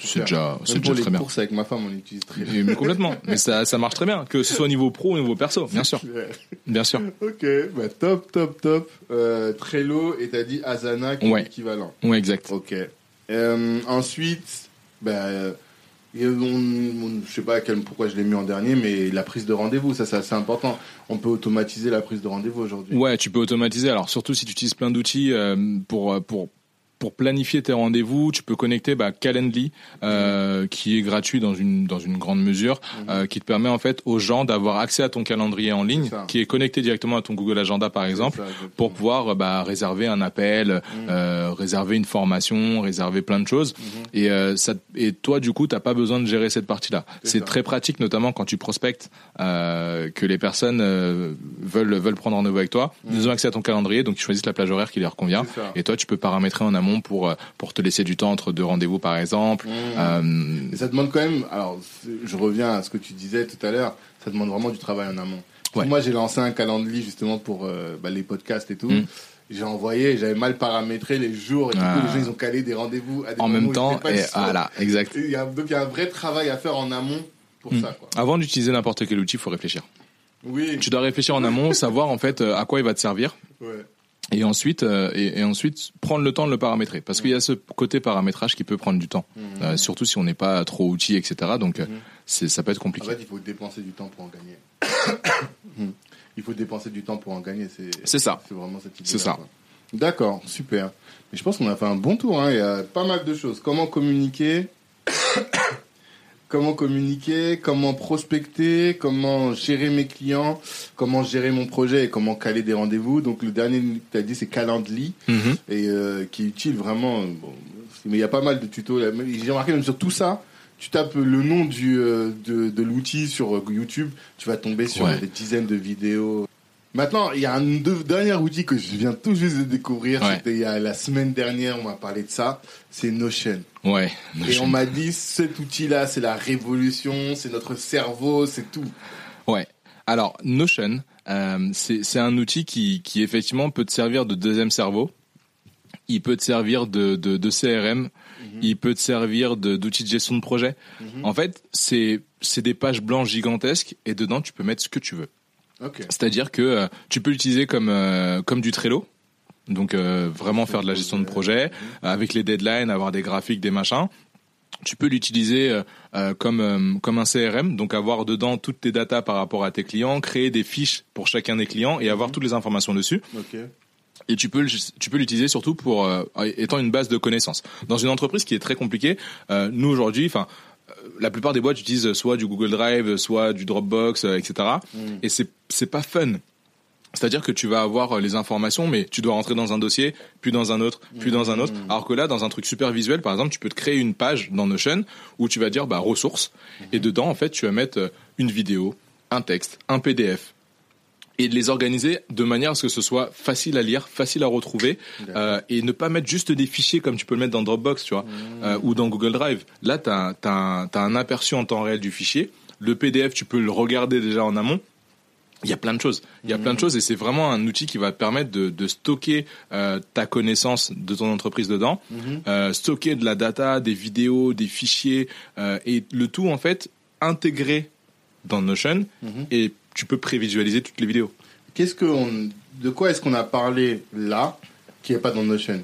c'est déjà, c'est déjà très bien. Pour avec ma femme, on utilise très bien. Mais complètement. <laughs> mais ça, ça marche très bien. Que ce soit au niveau pro ou au niveau perso, bien sûr. Bien sûr. Ok, bah top, top, top. Euh, Trello et t'as dit Asana qui est l'équivalent. Ouais, exact. Ok. Euh, ensuite, bah, je ne je sais pas pourquoi je l'ai mis en dernier, mais la prise de rendez-vous, ça c'est assez important. On peut automatiser la prise de rendez-vous aujourd'hui. Ouais, tu peux automatiser. Alors surtout si tu utilises plein d'outils euh, pour pour pour planifier tes rendez-vous, tu peux connecter bah, Calendly, euh, qui est gratuit dans une dans une grande mesure, mhm. euh, qui te permet en fait aux gens d'avoir accès à ton calendrier en ligne, qui est connecté directement à ton Google Agenda par exemple, pour pouvoir bah, réserver un appel, mhm. euh, réserver une formation, réserver plein de choses. Mhm. Et ça et toi du coup t'as pas besoin de gérer cette partie-là. C'est très pratique notamment quand tu prospectes que les personnes veulent veulent prendre rendez-vous avec toi. Ils ont accès à ton calendrier, donc ils choisissent la plage horaire qui leur convient. Et toi tu peux paramétrer en amont pour euh, pour te laisser du temps entre deux rendez-vous par exemple. Mmh. Euh, ça demande quand même. Alors je reviens à ce que tu disais tout à l'heure. Ça demande vraiment du travail en amont. Moi j'ai lancé un calendrier justement pour euh, bah, les podcasts et tout. Mmh. j'ai envoyé, j'avais mal paramétré les jours et ah. les gens ils ont calé des rendez-vous en même temps. Et voilà, exact. Il y a, donc il y a un vrai travail à faire en amont pour mmh. ça. Quoi. Avant d'utiliser n'importe quel outil, il faut réfléchir. Oui. Tu dois réfléchir en amont, savoir en fait à quoi il va te servir. Ouais et ensuite euh, et, ensuite prendre le temps de le paramétrer. Parce qu'il y a ce côté paramétrage qui peut prendre du temps. Mhm. euh, surtout si on n'est pas trop outil etc donc euh, c'est ça peut être compliqué. En fait il faut dépenser du temps pour en gagner. <coughs> Il faut dépenser du temps pour en gagner. C'est c'est ça. c'est vraiment cette idée c'est ça. d'accord super. Mais je pense qu'on a fait un bon tour hein. il y a pas mal de choses. Comment communiquer comment communiquer, comment prospecter, comment gérer mes clients, comment gérer mon projet et comment caler des rendez-vous. Donc le dernier que tu as dit c'est Calendly Mhm. et euh, qui est utile vraiment. bon, mais il y a pas mal de tutos. J'ai remarqué même sur tout ça, tu tapes le nom du, euh, de, de l'outil sur euh, YouTube, tu vas tomber sur Ouais. des dizaines de vidéos. Maintenant, il y a un dernier outil que je viens tout juste de découvrir. Ouais. C'était il y a la semaine dernière, on m'a parlé de ça. C'est Notion. Ouais. Et on m'a dit, cet outil-là, c'est la révolution, c'est notre cerveau, c'est tout. Ouais. Alors Notion, euh, c'est un outil qui qui effectivement peut te servir de deuxième cerveau. Il peut te servir de de, de CRM. Il peut te servir d'outil de gestion de projet. En fait, c'est c'est des pages blanches gigantesques et dedans tu peux mettre ce que tu veux. C'est-à-dire que euh, tu peux l'utiliser comme euh, comme du Trello. Donc euh, vraiment faire de la gestion de projet avec les deadlines, avoir des graphiques, des machins. Tu peux l'utiliser comme comme un CRM, donc avoir dedans toutes tes datas par rapport à tes clients, créer des fiches pour chacun des clients et avoir toutes les informations dessus. Et tu peux le- tu peux l'utiliser surtout pour étant une base de connaissances. Dans une entreprise qui est très compliquée, nous aujourd'hui, enfin la plupart des boîtes utilisent soit du Google Drive, soit du Dropbox, euh, etc. Et c'est c'est pas fun. C'est-à-dire que tu vas avoir euh, les informations, mais tu dois rentrer dans un dossier, puis dans un autre, puis dans un autre. Alors que là, dans un truc super visuel, par exemple, tu peux te créer une page dans Notion où tu vas dire bah, ressources, et dedans, en fait, tu vas mettre euh, une vidéo, un texte, un PDF, et de les organiser de manière à ce que ce soit facile à lire, facile à retrouver, euh, et ne pas mettre juste des fichiers comme tu peux le mettre dans Dropbox, tu vois, euh, ou dans Google Drive. Là, tu as, t'as un aperçu en temps réel du fichier. Le PDF, tu peux le regarder déjà en amont. Il y a plein de choses. Il y a plein de choses et c'est vraiment un outil qui va te permettre de, de stocker euh, ta connaissance de ton entreprise dedans, euh, stocker de la data, des vidéos, des fichiers euh, et le tout en fait intégré dans Notion et tu peux prévisualiser toutes les vidéos. Qu'est-ce que on, de quoi est-ce qu'on a parlé là qui n'est pas dans Notion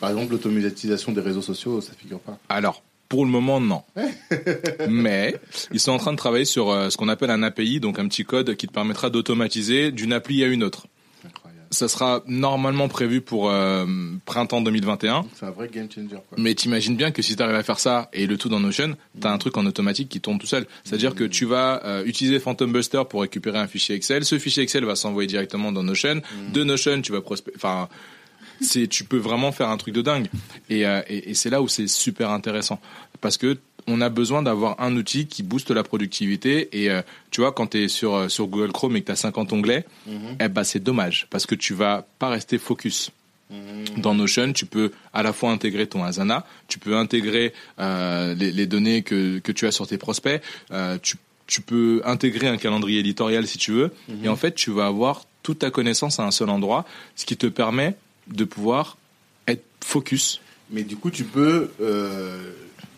Par exemple, l'automatisation des réseaux sociaux, ça figure pas. Alors, pour le moment, non. <laughs> Mais ils sont en train de travailler sur euh, ce qu'on appelle un API, donc un petit code qui te permettra d'automatiser d'une appli à une autre. Ça sera normalement prévu pour euh, printemps 2021. C'est un vrai game changer. Quoi. Mais t'imagines bien que si t'arrives à faire ça et le tout dans Notion, t'as un truc en automatique qui tourne tout seul. C'est-à-dire que tu vas euh, utiliser Phantom Buster pour récupérer un fichier Excel. Ce fichier Excel va s'envoyer directement dans Notion. De Notion, tu vas prospecter. Enfin, c'est tu peux vraiment faire un truc de dingue. Et, euh, et, et c'est là où c'est super intéressant parce que on a besoin d'avoir un outil qui booste la productivité. Et euh, tu vois quand tu es sur euh, sur Google Chrome et que tu as 50 onglets, eh ben c'est dommage parce que tu vas pas rester focus. Dans Notion, tu peux à la fois intégrer ton Asana, tu peux intégrer euh, les, les données que, que tu as sur tes prospects, euh, tu, tu peux intégrer un calendrier éditorial si tu veux, et en fait, tu vas avoir toute ta connaissance à un seul endroit, ce qui te permet de pouvoir être focus. Mais du coup, tu peux,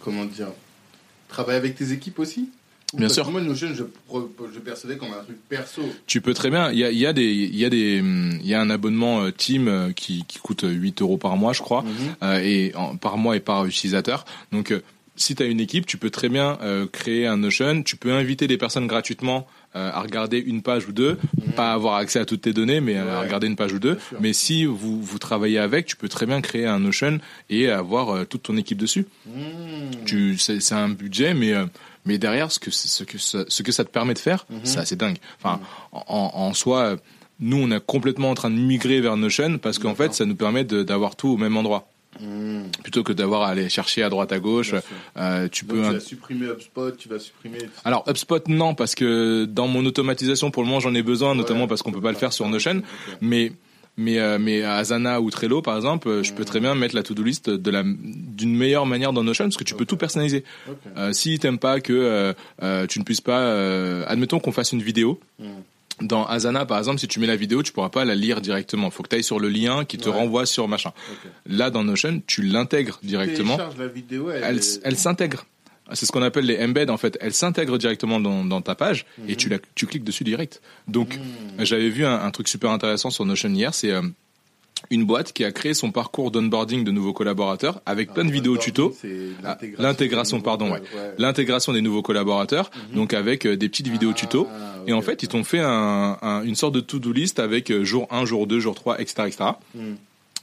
comment dire, travailler avec tes équipes aussi Bien parce sûr. que Moi, Notion, je, je percevais comme un truc perso. Tu peux très bien. Il y a, il y a des, il y a des, hum, il y a un abonnement euh, Team euh, qui, qui coûte 8 euros par mois, je crois, euh, et en- par mois et par utilisateur. Donc, euh, si tu as une équipe, tu peux très bien euh, créer un Notion. Tu peux inviter des personnes gratuitement euh, à regarder une page ou deux, pas avoir accès à toutes tes données, mais à Ouais. regarder une page ou deux. Mais si vous vous travaillez avec, tu peux très bien créer un Notion et avoir euh, toute ton équipe dessus. Mmh. Tu, c'est, un budget, mais euh, mais derrière, ce que ce que ça, ce que ça te permet de faire, c'est assez dingue. Enfin, en, en soi, euh, nous, on est complètement en train de migrer vers Notion parce qu'en fait, ça nous permet d'avoir tout au même endroit. Mmh. Plutôt que d'avoir à aller chercher à droite à gauche, euh, tu Donc, peux. tu vas supprimer HubSpot, tu vas supprimer. Alors HubSpot non parce que dans mon automatisation pour le moment j'en ai besoin notamment Ouais, parce qu'on peut pas le faire sur. Notion mais mais euh, mais Asana ou Trello par exemple euh, je peux très bien mettre la to-do list de la d'une meilleure manière dans Notion parce que tu peux tout personnaliser Ok. euh, si t'aimes pas que euh, tu ne puisses pas admettons qu'on fasse une vidéo Mm. Dans Asana par exemple si tu mets la vidéo tu pourras pas la lire directement faut que tu ailles sur le lien qui te Ouais. renvoie sur machin là dans Notion tu l'intègres directement la vidéo, elle, s'intègre. C'est ce qu'on appelle les embeds en fait. Elle s'intègre directement dans, dans ta page et tu, la, tu cliques dessus direct. Donc Mhm. j'avais vu un, un truc super intéressant sur Notion hier, c'est euh, une boîte qui a créé son parcours d'onboarding de nouveaux collaborateurs avec plein de Ah, vidéos c'est Ah, l'intégration pardon, nouveaux- ouais. ouais. L'intégration des nouveaux collaborateurs, donc avec euh, des petites vidéos Ah, tutos. Et en fait, ils t'ont fait un, un- une sorte de to-do list avec euh, jour 1, jour 2, jour 3, etc. etc. Mm.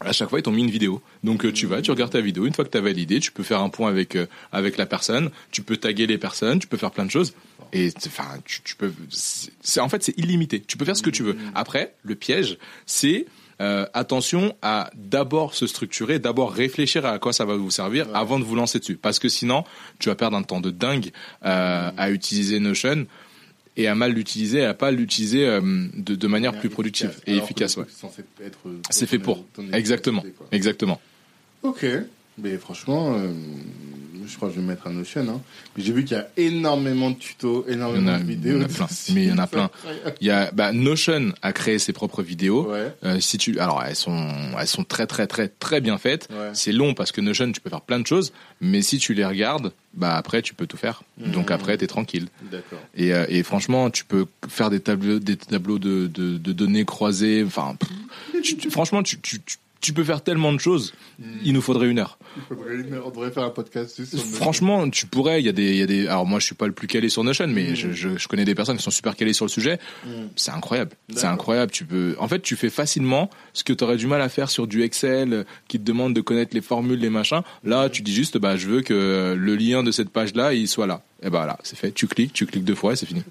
à chaque fois ils t'ont mis une vidéo. Donc euh, tu vas, tu regardes ta vidéo, une fois que tu as validé, tu peux faire un point avec avec la personne, tu peux taguer les personnes, tu peux faire plein de choses et enfin tu, tu peux c'est en fait c'est illimité. Tu peux faire ce que tu veux. Après, le piège, c'est euh, attention à d'abord se structurer, d'abord réfléchir à quoi ça va vous servir avant de vous lancer dessus. Parce que sinon, tu vas perdre un temps de dingue euh, à utiliser Notion et à mal l'utiliser, et à pas l'utiliser euh, de, de manière plus productive et Alors efficace. Ouais. c'est fait pour. Exactement. Exactement. Ok, mais franchement, je crois que je vais mettre un Notion. Hein. J'ai vu qu'il y a énormément de tutos, énormément a, de il y vidéos. en a plein. <laughs> Mais il y en a plein. Il y a bah, Notion a créé ses propres vidéos. Ouais. Euh, si tu, alors elles sont, elles sont très très très très bien faites. Ouais. C'est long parce que Notion tu peux faire plein de choses, mais si tu les regardes, bah après tu peux tout faire. Donc Mhm. après t'es tranquille. Et, euh, et franchement, tu peux faire des tableaux, des tableaux de, de, de données croisées. Enfin, pff, tu- tu- franchement, tu, tu, tu, tu peux faire tellement de choses. Il nous faudrait une heure. Il faudrait une- On devrait faire un podcast sur. Franchement, tu pourrais. Il y a des, il y a des. Alors moi, je suis pas le plus calé sur Notion, mais je, je, je connais des personnes qui sont super calées sur le sujet. Mhm. C'est incroyable. C'est incroyable. Tu peux. En fait, tu fais facilement ce que tu aurais du mal à faire sur du Excel, euh, qui te demande de connaître les formules, les machins. Là, tu dis juste, bah, je veux que le lien de cette page-là, il soit là. Et bah là, c'est fait. Tu cliques, tu cliques deux fois, et c'est fini.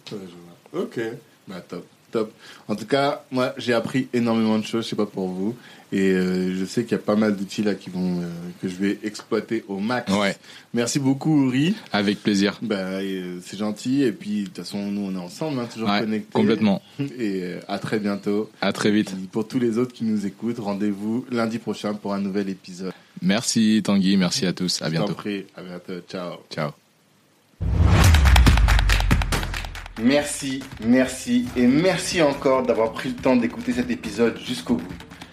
Ok, bah top, top. En tout cas, moi j'ai appris énormément de choses, je sais pas pour vous, et euh, je sais qu'il y a pas mal d'outils là qui vont euh, que je vais exploiter au max. Ouais. Merci beaucoup Uri. Avec plaisir. Bah euh, c'est gentil et puis de toute façon nous on est ensemble, hein, toujours Ouais, connectés. complètement. <laughs> Et à très bientôt. À très vite. Et pour tous les autres qui nous écoutent, rendez-vous lundi prochain pour un nouvel épisode. Merci Tanguy, merci à tous. À Je bientôt. prie, à bientôt, ciao. Ciao. Merci, merci et merci encore d'avoir pris le temps d'écouter cet épisode jusqu'au bout.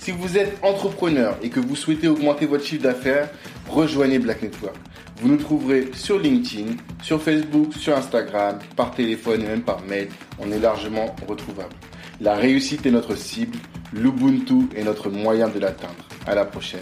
Si vous êtes entrepreneur et que vous souhaitez augmenter votre chiffre d'affaires, rejoignez Black Network. Vous nous trouverez sur LinkedIn, sur Facebook, sur Instagram, par téléphone et même par mail. On est largement retrouvable. La réussite est notre cible, l'Ubuntu est notre moyen de l'atteindre. À la prochaine.